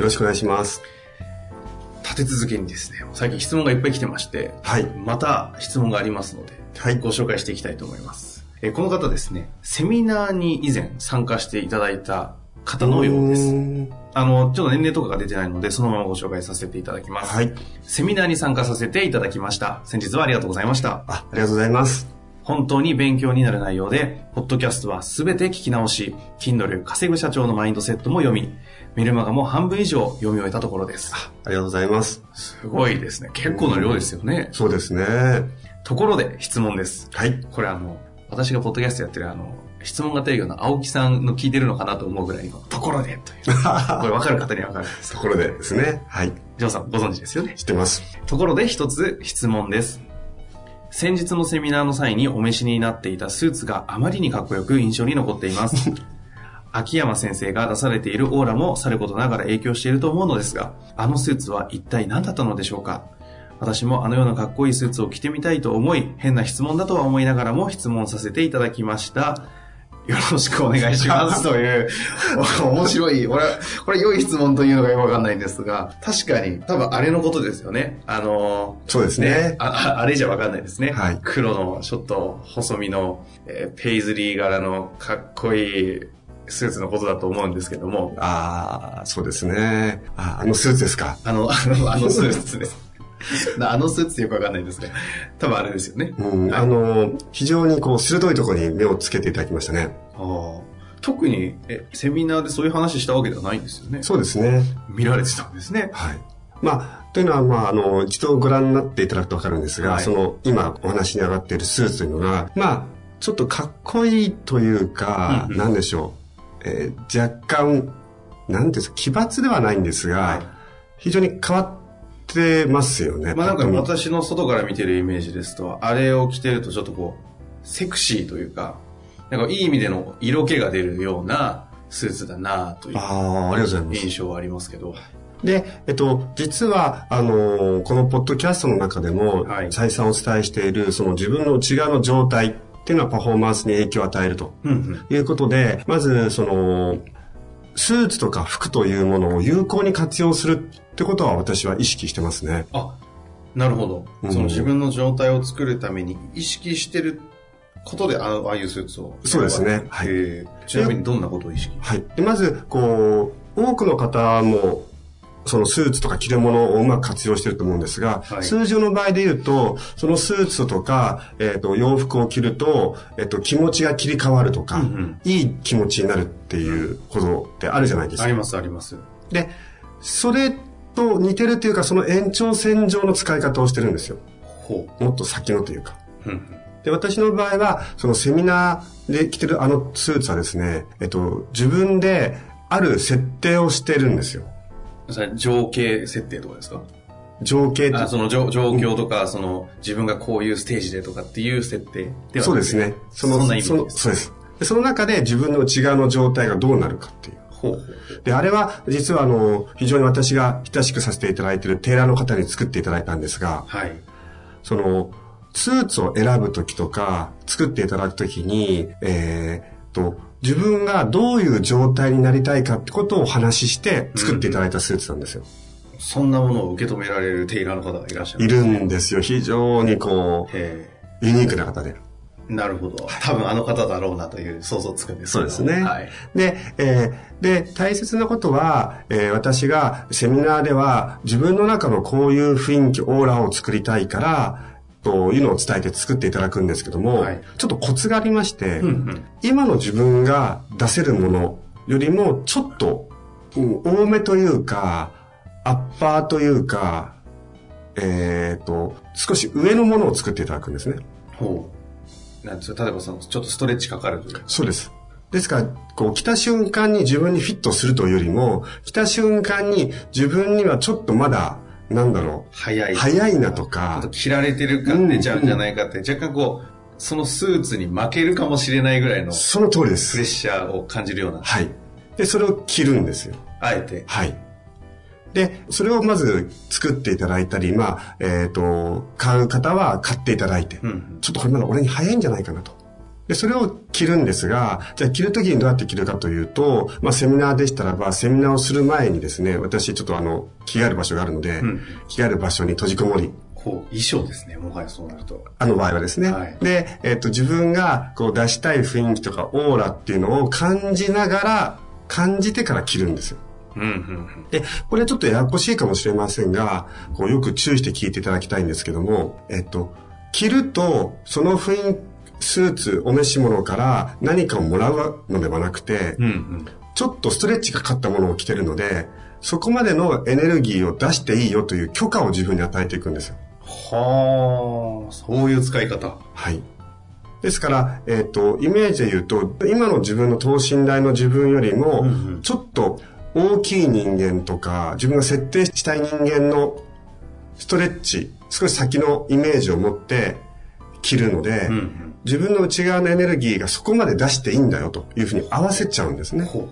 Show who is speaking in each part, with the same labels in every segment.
Speaker 1: よろしくお願いします。
Speaker 2: 立て続けにですね最近質問がいっぱい来てまして
Speaker 1: はい。
Speaker 2: また質問がありますので
Speaker 1: はい。
Speaker 2: ご紹介していきたいと思います。えーこの方ですね、セミナーに以前参加していただいた方のようです。
Speaker 1: ん
Speaker 2: あの、ちょっと年齢とかが出てないので、そのままご紹介させていただきます。
Speaker 1: はい。
Speaker 2: セミナーに参加させていただきました。先日はありがとうございました。
Speaker 1: あ、ありがとうございます。
Speaker 2: 本当に勉強になる内容で、ポッドキャストはすべて聞き直し、Kindle 稼ぐ社長のマインドセットも読み、メルマガも半分以上読み終えたところです。
Speaker 1: ありがとうございます。
Speaker 2: すごいですね。結構な量ですよね。
Speaker 1: そうですね。
Speaker 2: ところで質問です。
Speaker 1: はい。
Speaker 2: これあの、私がポッドキャストやってるあの、質問型営業の青木さんの聞いてるのかなと思うぐらいのところでという。これ分かる方には分かるんです
Speaker 1: ところでですね。はい。
Speaker 2: ジョーさんご存知ですよね。
Speaker 1: 知ってます。
Speaker 2: ところで一つ質問です。先日のセミナーの際にお召しになっていたスーツがあまりにかっこよく印象に残っています。秋山先生が出されているオーラもさることながら影響していると思うのですが、あのスーツは一体何だったのでしょうか？私もあのようなかっこいいスーツを着てみたいと思い、変な質問だとは思いながらも質問させていただきました。よろしくお願いします という、面白い、これ、これ良い質問というのがよくわかんないんですが、確かに、多分あれのことですよね。あの
Speaker 1: そうですね。
Speaker 2: ああ あれじゃわかんないですね。
Speaker 1: はい
Speaker 2: 黒のちょっと細身の、えーペイズリー柄のかっこいいスーツのことだと思うんですけども、
Speaker 1: ああ、そうですね。あ、あのスーツですか？
Speaker 2: あの、あの、あのスーツです。あのスーツってよくわかんないですね。多分あれですよね。
Speaker 1: うん。あの、非常にこう、鋭いところに目をつけていただきましたね。
Speaker 2: あー特にえ、セミナーでそういう話したわけではないんですよね。
Speaker 1: そうですね。
Speaker 2: 見られてたんですね。
Speaker 1: はい。まあ、というのは、まあ、あの、一度ご覧になっていただくとわかるんですが、
Speaker 2: はい
Speaker 1: その、今お話に上がっているスーツというのが、まあ、ちょっとかっこいいというか、
Speaker 2: うんうん
Speaker 1: なんでしょう。えー若干、なんていうんですか、奇抜ではないんですが、
Speaker 2: はい
Speaker 1: 非常に変わってますよね。
Speaker 2: まあなんか私の外から見てるイメージですと、あれを着てるとちょっとこう、セクシーというか、なんかいい意味での色気が出るようなスーツだなという。印象はありますけど。
Speaker 1: で、えっと、実は、あのーこのポッドキャストの中でも、
Speaker 2: はい
Speaker 1: 再三お伝えしている、その自分の内側の状態っていうのはパフォーマンスに影響を与えると
Speaker 2: うんうん。
Speaker 1: いうことで、まず、その、スーツとか服というものを有効に活用するってことは私は意識してますね。
Speaker 2: あ、なるほど。
Speaker 1: うん
Speaker 2: その自分の状態を作るために意識してることで、あのああいうスーツを。
Speaker 1: そうですねはい
Speaker 2: ちなみにどんなことを意識？
Speaker 1: はい。で、まず、こう、多くの方も、そのスーツとか着るものをうまく活用してると思うんですが、
Speaker 2: はい
Speaker 1: 通常の場合で言うと、そのスーツとか、えっ、と、洋服を着ると、えっ、と、気持ちが切り替わるとか、
Speaker 2: うんうん
Speaker 1: いい気持ちになるっていうことってあるじゃないですか。
Speaker 2: ありますあります。
Speaker 1: で、それと似てるっていうか、その延長線上の使い方をしてるんですよ。
Speaker 2: ほ
Speaker 1: もっと先のというか。
Speaker 2: う。うん
Speaker 1: で、私の場合は、そのセミナーで着てるあのスーツはですね、えっと、自分である設定をしてるんですよ。
Speaker 2: 情景設定とかですか？
Speaker 1: 情景
Speaker 2: あその状状況とか、その自分がこういうステージでとかっていう設定では
Speaker 1: そうですね。
Speaker 2: そのそんな意味
Speaker 1: そ。そうです。でその中で自分の内側の状態がどうなるかっていう。
Speaker 2: ほう。
Speaker 1: で、あれは実はあの、非常に私が親しくさせていただいているテーラーの方に作っていただいたんですが、
Speaker 2: はい。
Speaker 1: その、スーツを選ぶときとか、作っていただくときに、えー、と、自分がどういう状態になりたいかってことをお話しして作っていただいたスーツなんですよ。
Speaker 2: そんなものを受け止められるテイラーの方がいらっしゃる
Speaker 1: いるんですよ。非常にこ
Speaker 2: へ
Speaker 1: う、ユニークな方で。
Speaker 2: えなるほど。多分あの方だろうなという想像つくんです
Speaker 1: そうですね。
Speaker 2: はい。
Speaker 1: で、えーで、大切なことは、えー私がセミナーでは自分の中のこういう雰囲気、オーラを作りたいから、というのを伝えて作っていただくんですけども、
Speaker 2: はい
Speaker 1: ちょっとコツがありまして、
Speaker 2: うんうん。
Speaker 1: 今の自分が出せるもの、よりもちょっと、うん多めというか、アッパーというか、えっ、と、少し上のものを作っていただくんですね。
Speaker 2: ほう。なんですか？例えばその、ちょっとストレッチかかるという。
Speaker 1: そうです。ですから、こう、来た瞬間に自分にフィットするというよりも、来た瞬間に自分にはちょっとまだ、なんだろう、
Speaker 2: 早い。
Speaker 1: 早いなとか
Speaker 2: と、切られてる感出ちゃうんじゃないかって、若干こう、そのスーツに負けるかもしれないぐらいの
Speaker 1: その通りで
Speaker 2: プレッ
Speaker 1: す。
Speaker 2: シャーを感じるような、
Speaker 1: はい。で、それを着るんですよ。
Speaker 2: あえて。
Speaker 1: はい。で、それをまず作っていただいたり、まあ、えっ、と、買う方は買っていただいて、
Speaker 2: うん。
Speaker 1: ちょっとこれまだ俺に早いんじゃないかなと。で、それを着るんですが、じゃあ着るときにどうやって着るかというと、まあセミナーでしたらば、セミナーをする前にですね、私ちょっとあの、着替える場所があるので、
Speaker 2: うん
Speaker 1: 着替える場所に閉じこもり、
Speaker 2: こう、衣装ですね、もはやそうなると。
Speaker 1: あの場合はですね。
Speaker 2: はい
Speaker 1: で、えっ、と、自分がこう出したい雰囲気とかオーラっていうのを感じながら、感じてから着るんですよ。
Speaker 2: うん、うん、
Speaker 1: で、これはちょっとややこしいかもしれませんが、こうよく注意して聞いていただきたいんですけども、えっと、着ると、その雰囲気、スーツ、お召し物から何かをもらうのではなくて、
Speaker 2: うん。うん、うん。
Speaker 1: ちょっとストレッチがかかったものを着てるので、そこまでのエネルギーを出していいよという許可を自分に与えていくんですよ。
Speaker 2: はあ、そういう使い方。
Speaker 1: はい。ですから、えっ、と、イメージで言うと、今の自分の等身大の自分よりも、ちょっと大きい人間とか、自分が設定したい人間のストレッチ、少し先のイメージを持って着るので、
Speaker 2: うん、うん。
Speaker 1: 自分の内側のエネルギーがそこまで出していいんだよというふうに合わせちゃうんですね。
Speaker 2: ほ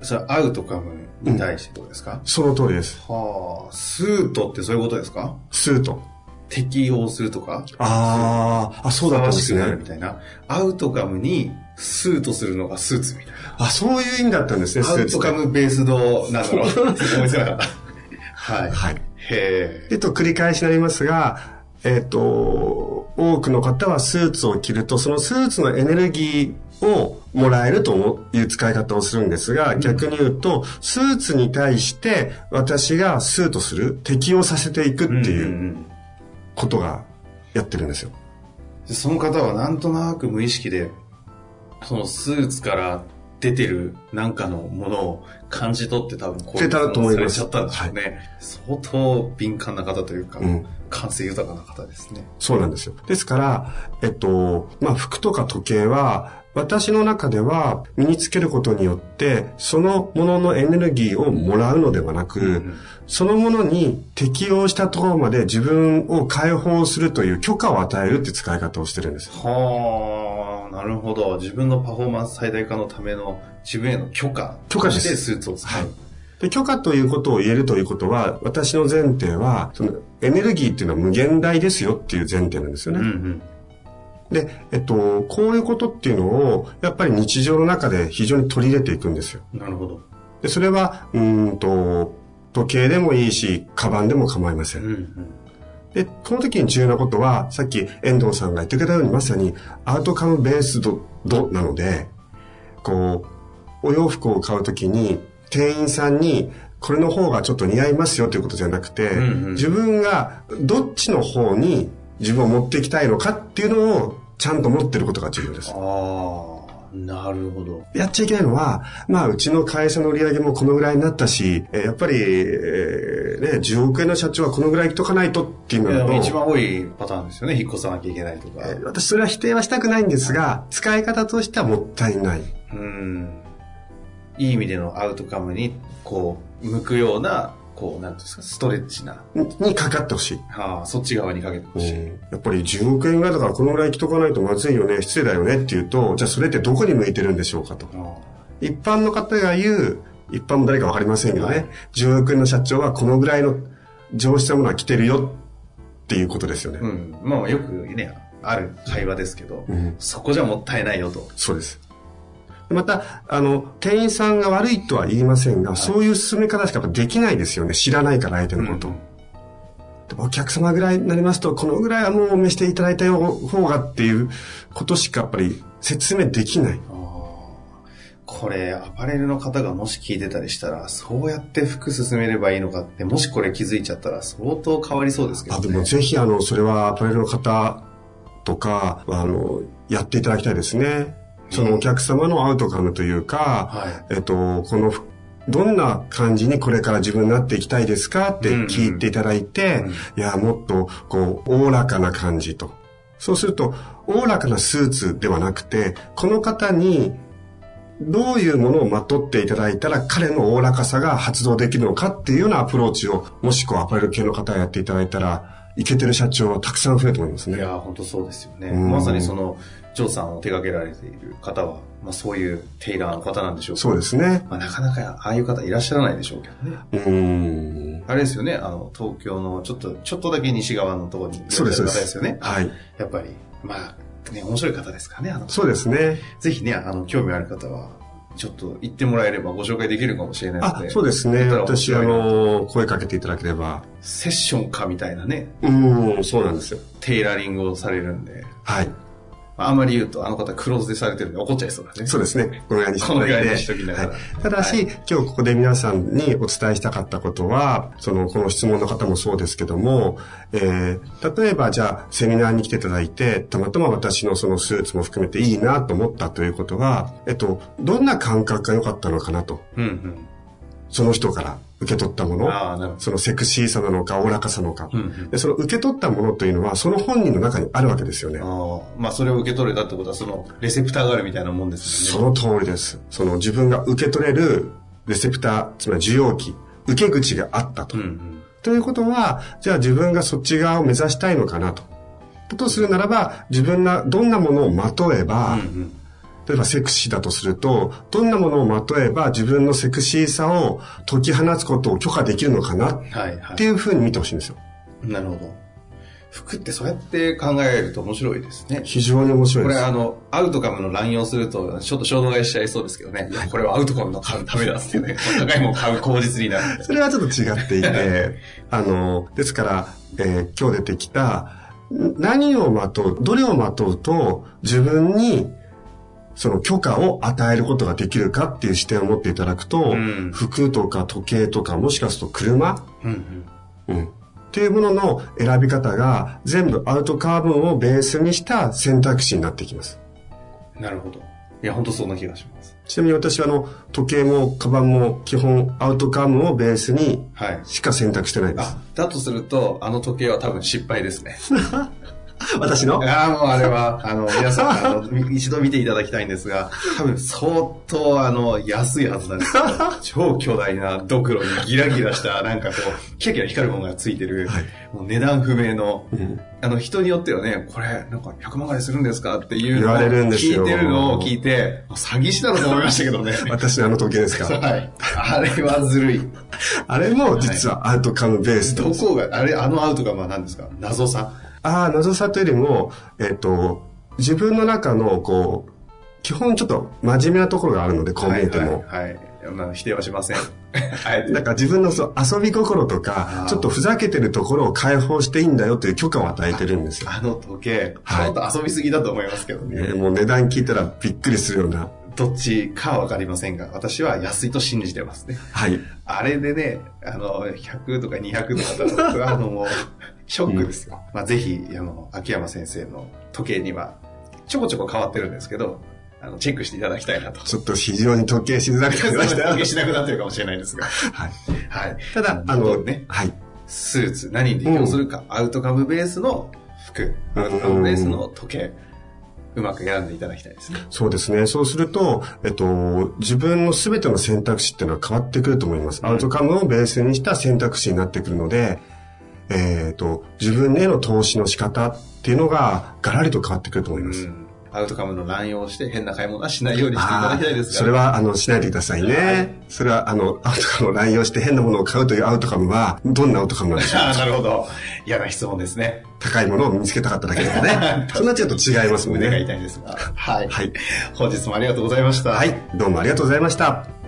Speaker 2: う。それ、アウトカムに対してどうですか、
Speaker 1: その通りです。
Speaker 2: はあ、スートってそういうことですか？
Speaker 1: スート。
Speaker 2: 適用するとか？
Speaker 1: ああ、あ、そうだったんです
Speaker 2: ふさわしくなる
Speaker 1: ね。
Speaker 2: みたいな。アウトカムにスートするのがスーツみたいな。
Speaker 1: あ、そういう意味だったんですね、ス
Speaker 2: アウト。カムベースドなんだろう。思いつかなかった。はい。
Speaker 1: はい。
Speaker 2: へ
Speaker 1: えっと、繰り返しになりますが、えっと、多くの方はスーツを着ると、そのスーツのエネルギーをもらえるという使い方をするんですが、逆に言うと、スーツに対して私がスートする、適用させていくって
Speaker 2: え。
Speaker 1: いううんことがやってるんですよ。
Speaker 2: でその方はなんとなく無意識で、そのスーツから出てるなんかのものを感じ取って多分こういうされちゃったんでしょうね。相当敏感な方というか、
Speaker 1: うん
Speaker 2: 感性豊かな方ですね。
Speaker 1: そうなんですよ。ですから、えっと、まあ、服とか時計は、私の中では身につけることによって、そのもののエネルギーをもらうのではなく、
Speaker 2: ん
Speaker 1: そのものに適応したところまで自分を解放するという許可を与えるって使い方をしてるんです。
Speaker 2: はあ、なるほど。自分のパフォーマンス最大化のための自分への許可
Speaker 1: 許可
Speaker 2: スーツを使う。
Speaker 1: はいで、許可ということを言えるということは、私の前提は、そのエネルギーっていうのは無限大ですよっていう前提なんですよね。
Speaker 2: うんうん。
Speaker 1: で、えっと、こういうことっていうのを、やっぱり日常の中で非常に取り入れていくんですよ。
Speaker 2: なるほど。
Speaker 1: で、それは、うーんと、時計でもいいし、カバンでも構いません。
Speaker 2: うんうん。
Speaker 1: で、この時に重要なことは、さっき遠藤さんが言ってくれたように、まさにアウトカムベースドドなので、こう、お洋服を買う時に、店員さんに、これの方がちょっと似合いますよということじゃなくて、
Speaker 2: うんうん
Speaker 1: 自分がどっちの方に自分を持っていきたいのかっていうのをちゃんと持ってることが重要です。
Speaker 2: ああ、なるほど。
Speaker 1: やっちゃいけないのは、まあ、うちの会社の売り上げもこのぐらいになったし、えーやっぱり、えーね、10億円の社長はこのぐらい来とかないとっていうのだと、
Speaker 2: 一番多いパターンですよね。引っ越さなきゃいけないとか。
Speaker 1: えー私それは否定はしたくないんですが、使い方としてはもったいない。
Speaker 2: うん。いい意味でのアウトカムに、こう、向くような、こう、なんですか、ストレッチな。
Speaker 1: にかかってほしい。
Speaker 2: はあ、そっち側にかけてほしい。
Speaker 1: やっぱり10億円ぐらいだからこのぐらい来とかないとまずいよね、失礼だよねって言うと、じゃあそれってどこに向いてるんでしょうかと。
Speaker 2: あ
Speaker 1: 一般の方が言う、一般も誰かわかりませんけどね、
Speaker 2: はい
Speaker 1: 10億円の社長はこのぐらいの上質なものは来てるよっていうことですよね。
Speaker 2: あうん。まあ、よくね、ある会話ですけど、
Speaker 1: うん
Speaker 2: そこじゃもったいないよと。
Speaker 1: そうです。また、あの、店員さんが悪いとは言いませんが、そういう進め方しかできないですよね。知らないから相手のこと。
Speaker 2: うん
Speaker 1: お客様ぐらいになりますと、このぐらいはもうお召していただいた方がっていうことしかやっぱり説明できない。
Speaker 2: これ、アパレルの方がもし聞いてたりしたら、そうやって服進めればいいのかって、もしこれ気づいちゃったら相当変わりそうですけど
Speaker 1: あ、
Speaker 2: ね。
Speaker 1: でもぜひあの、それはアパレルの方とか、あの、やっていただきたいですね。そのお客様のアウトカムというか、
Speaker 2: は
Speaker 1: えっと、このふ、どんな感じにこれから自分になっていきたいですかって聞いていただいて、いや、もっと、こう、おおらかな感じと。そうすると、おおらかなスーツではなくて、この方に、どういうものをまとっていただいたら彼のおおらかさが発動できるのかっていうようなアプローチを、もしこうアパレル系の方がやっていただいたら、いけてる社長はたくさん増えると思いますね。
Speaker 2: いや、本当そうですよね。
Speaker 1: うん
Speaker 2: まさにその、ジョーさんを手掛けられている方は、まあそういうテイラーの方なんでしょう
Speaker 1: そうですね。
Speaker 2: まあなかなかああいう方いらっしゃらないでしょうけどね。
Speaker 1: うーん。
Speaker 2: あれですよね、あの、東京のちょっと、ちょっとだけ西側のところにいらっしゃる
Speaker 1: そうです、そうで。
Speaker 2: 方ですすよね。
Speaker 1: はい。
Speaker 2: やっぱり、まあ、ね、面白い方ですからね。あの
Speaker 1: そうですね。
Speaker 2: ぜひね、あの、興味ある方は、ちょっと行ってもらえればご紹介できるかもしれないので。、
Speaker 1: あそうですね。私、あの、声かけていただければ。
Speaker 2: セッションかみたいなね、
Speaker 1: うん、そうなんですよ。
Speaker 2: テイラリングをされるんで、
Speaker 1: はい。
Speaker 2: まああんまり言うと、あの方クローズでされてるんで怒っちゃいそうだね。
Speaker 1: そうですね。このぐらいにし
Speaker 2: ときながら
Speaker 1: はいただし、今日ここで皆さんにお伝えしたかったことは、その、この質問の方もそうですけども、えー、例えばじゃあ、セミナーに来ていただいて、たまたま私のそのスーツも含めていいなと思ったということは、えっと、どんな感覚が良かったのかなと。
Speaker 2: うんうん。
Speaker 1: その人から受け取ったもの。そのセクシーさなのか、おおらかさなのか。
Speaker 2: ど。うんうん。
Speaker 1: で、その受け取ったものというのは、その本人の中にあるわけですよね。
Speaker 2: ああ、まあそれを受け取れたってことは、その、レセプターがあるみたいなもんですね。
Speaker 1: の通りです。その自分が受け取れるレセプター、つまり受容器、受け口があったと。
Speaker 2: うんうん。
Speaker 1: ということは、じゃあ自分がそっち側を目指したいのかなと。だとするならば、自分がどんなものをまとえば、
Speaker 2: うんうん。
Speaker 1: 例えばセクシーだとすると、どんなものをまとえば自分のセクシーさを解き放つことを許可できるのかな？っ
Speaker 2: はいは
Speaker 1: ていうふうに見てほしいんですよ。
Speaker 2: い。なるほど。服ってそうやって考えると面白いですね。
Speaker 1: 非常に面白いです。
Speaker 2: これあの、アウトカムの乱用すると、ちょっと衝動買いしちゃいそうですけどね。これはアウトカムの買うためだってね。高いもの買う口実になる。
Speaker 1: それはちょっと違っていて、あの、ですから、えー今日出てきた、ん何をまとう、どれをまとうと、自分に、その許可を与えることができるかっていう視点を持っていただくと、
Speaker 2: うん
Speaker 1: 服とか時計とか、もしかすると車、
Speaker 2: うんうん。
Speaker 1: うん。っていうものの選び方が全部アウトカーブンをベースにした選択肢になってきます。
Speaker 2: なるほど。いや、本当そんな気がします。
Speaker 1: ちなみに私はあの、時計もカバンも基本アウトカーブンをベースに
Speaker 2: はい。
Speaker 1: しか選択してないです
Speaker 2: あ。、だとすると、あの時計は多分失敗ですね。
Speaker 1: 私の？
Speaker 2: ああ、もうあれは、あの、皆さん、あの、み 一度見ていただきたいんですが、多分相当、あの、安いはずなんですよ。超巨大なドクロにギラギラした、なんかこう、キラキラ光るものがついてる、
Speaker 1: はい
Speaker 2: もう値段不明の、
Speaker 1: うん
Speaker 2: あの、人によってはね、これ、なんか100万ぐらいするんですかっていうのを
Speaker 1: 言われるんですよ
Speaker 2: 聞いてるのを聞いて、詐欺師だろうと思いましたけどね。
Speaker 1: 私のあの時計ですか？
Speaker 2: はい。あれはずるい。
Speaker 1: あれも実はアウトカムベースと。
Speaker 2: どこが、あれ、あのアウトがまあ何ですか？謎さ。
Speaker 1: ああ、謎さというよりも、えっ、と、自分の中の、こう、基本ちょっと真面目なところがあるので、こう見えても。
Speaker 2: はい、はい。はいまあ否定はしません。あえて
Speaker 1: なんか自分のそう遊び心と
Speaker 2: あ
Speaker 1: か
Speaker 2: ー、
Speaker 1: ちょっとふざけてるところを解放していいんだよという許可を与えてるんですよ。
Speaker 2: あの時計、
Speaker 1: はい
Speaker 2: ちょっと遊びすぎだと思いますけどね。
Speaker 1: えーもう値段聞いたらびっくりするような。
Speaker 2: どっちかはわかりませんが、私は安いと信じてますね。
Speaker 1: はい。
Speaker 2: あれでね、あの、100とか200とかだと、あの、もう、ショックですよ。まあ、ぜひ、あの、秋山先生の時計には、ちょこちょこ変わってるんですけど、あの、チェックしていただきたいなと。
Speaker 1: ちょっと非常に時計しづらくなりました。
Speaker 2: 時計しなくなってるかもしれないですが。
Speaker 1: はい。
Speaker 2: はい。
Speaker 1: ただ、あの、
Speaker 2: ね、
Speaker 1: はい。
Speaker 2: スーツ、何に適用するか、アウトカムベースの服、アウトカムベースの時計、うまく選んでいただきたいですね。
Speaker 1: そうですね。そうすると、えっと、自分の全ての選択肢っていうのは変わってくると思います。アウトカムをベースにした選択肢になってくるので、えっと、自分への投資の仕方っていうのがガラリと変わってくると思います。
Speaker 2: うんアウトカムの乱用をして変な買い物はしないようにしていただきたいですが
Speaker 1: それは、あの、しないでくださいね。
Speaker 2: はい
Speaker 1: それは、あの、アウトカムを乱用して変なものを買うというアウトカムは、どんなアウトカムなんでしょう
Speaker 2: ああ、なるほど。嫌な質問ですね。
Speaker 1: 高いものを見つけたかっただけですね。そんなちょっと違いますもん
Speaker 2: 胸が
Speaker 1: ね。
Speaker 2: 痛いですが。はい。
Speaker 1: はい。
Speaker 2: 本日もありがとうございました。
Speaker 1: はい。どうもありがとうございました。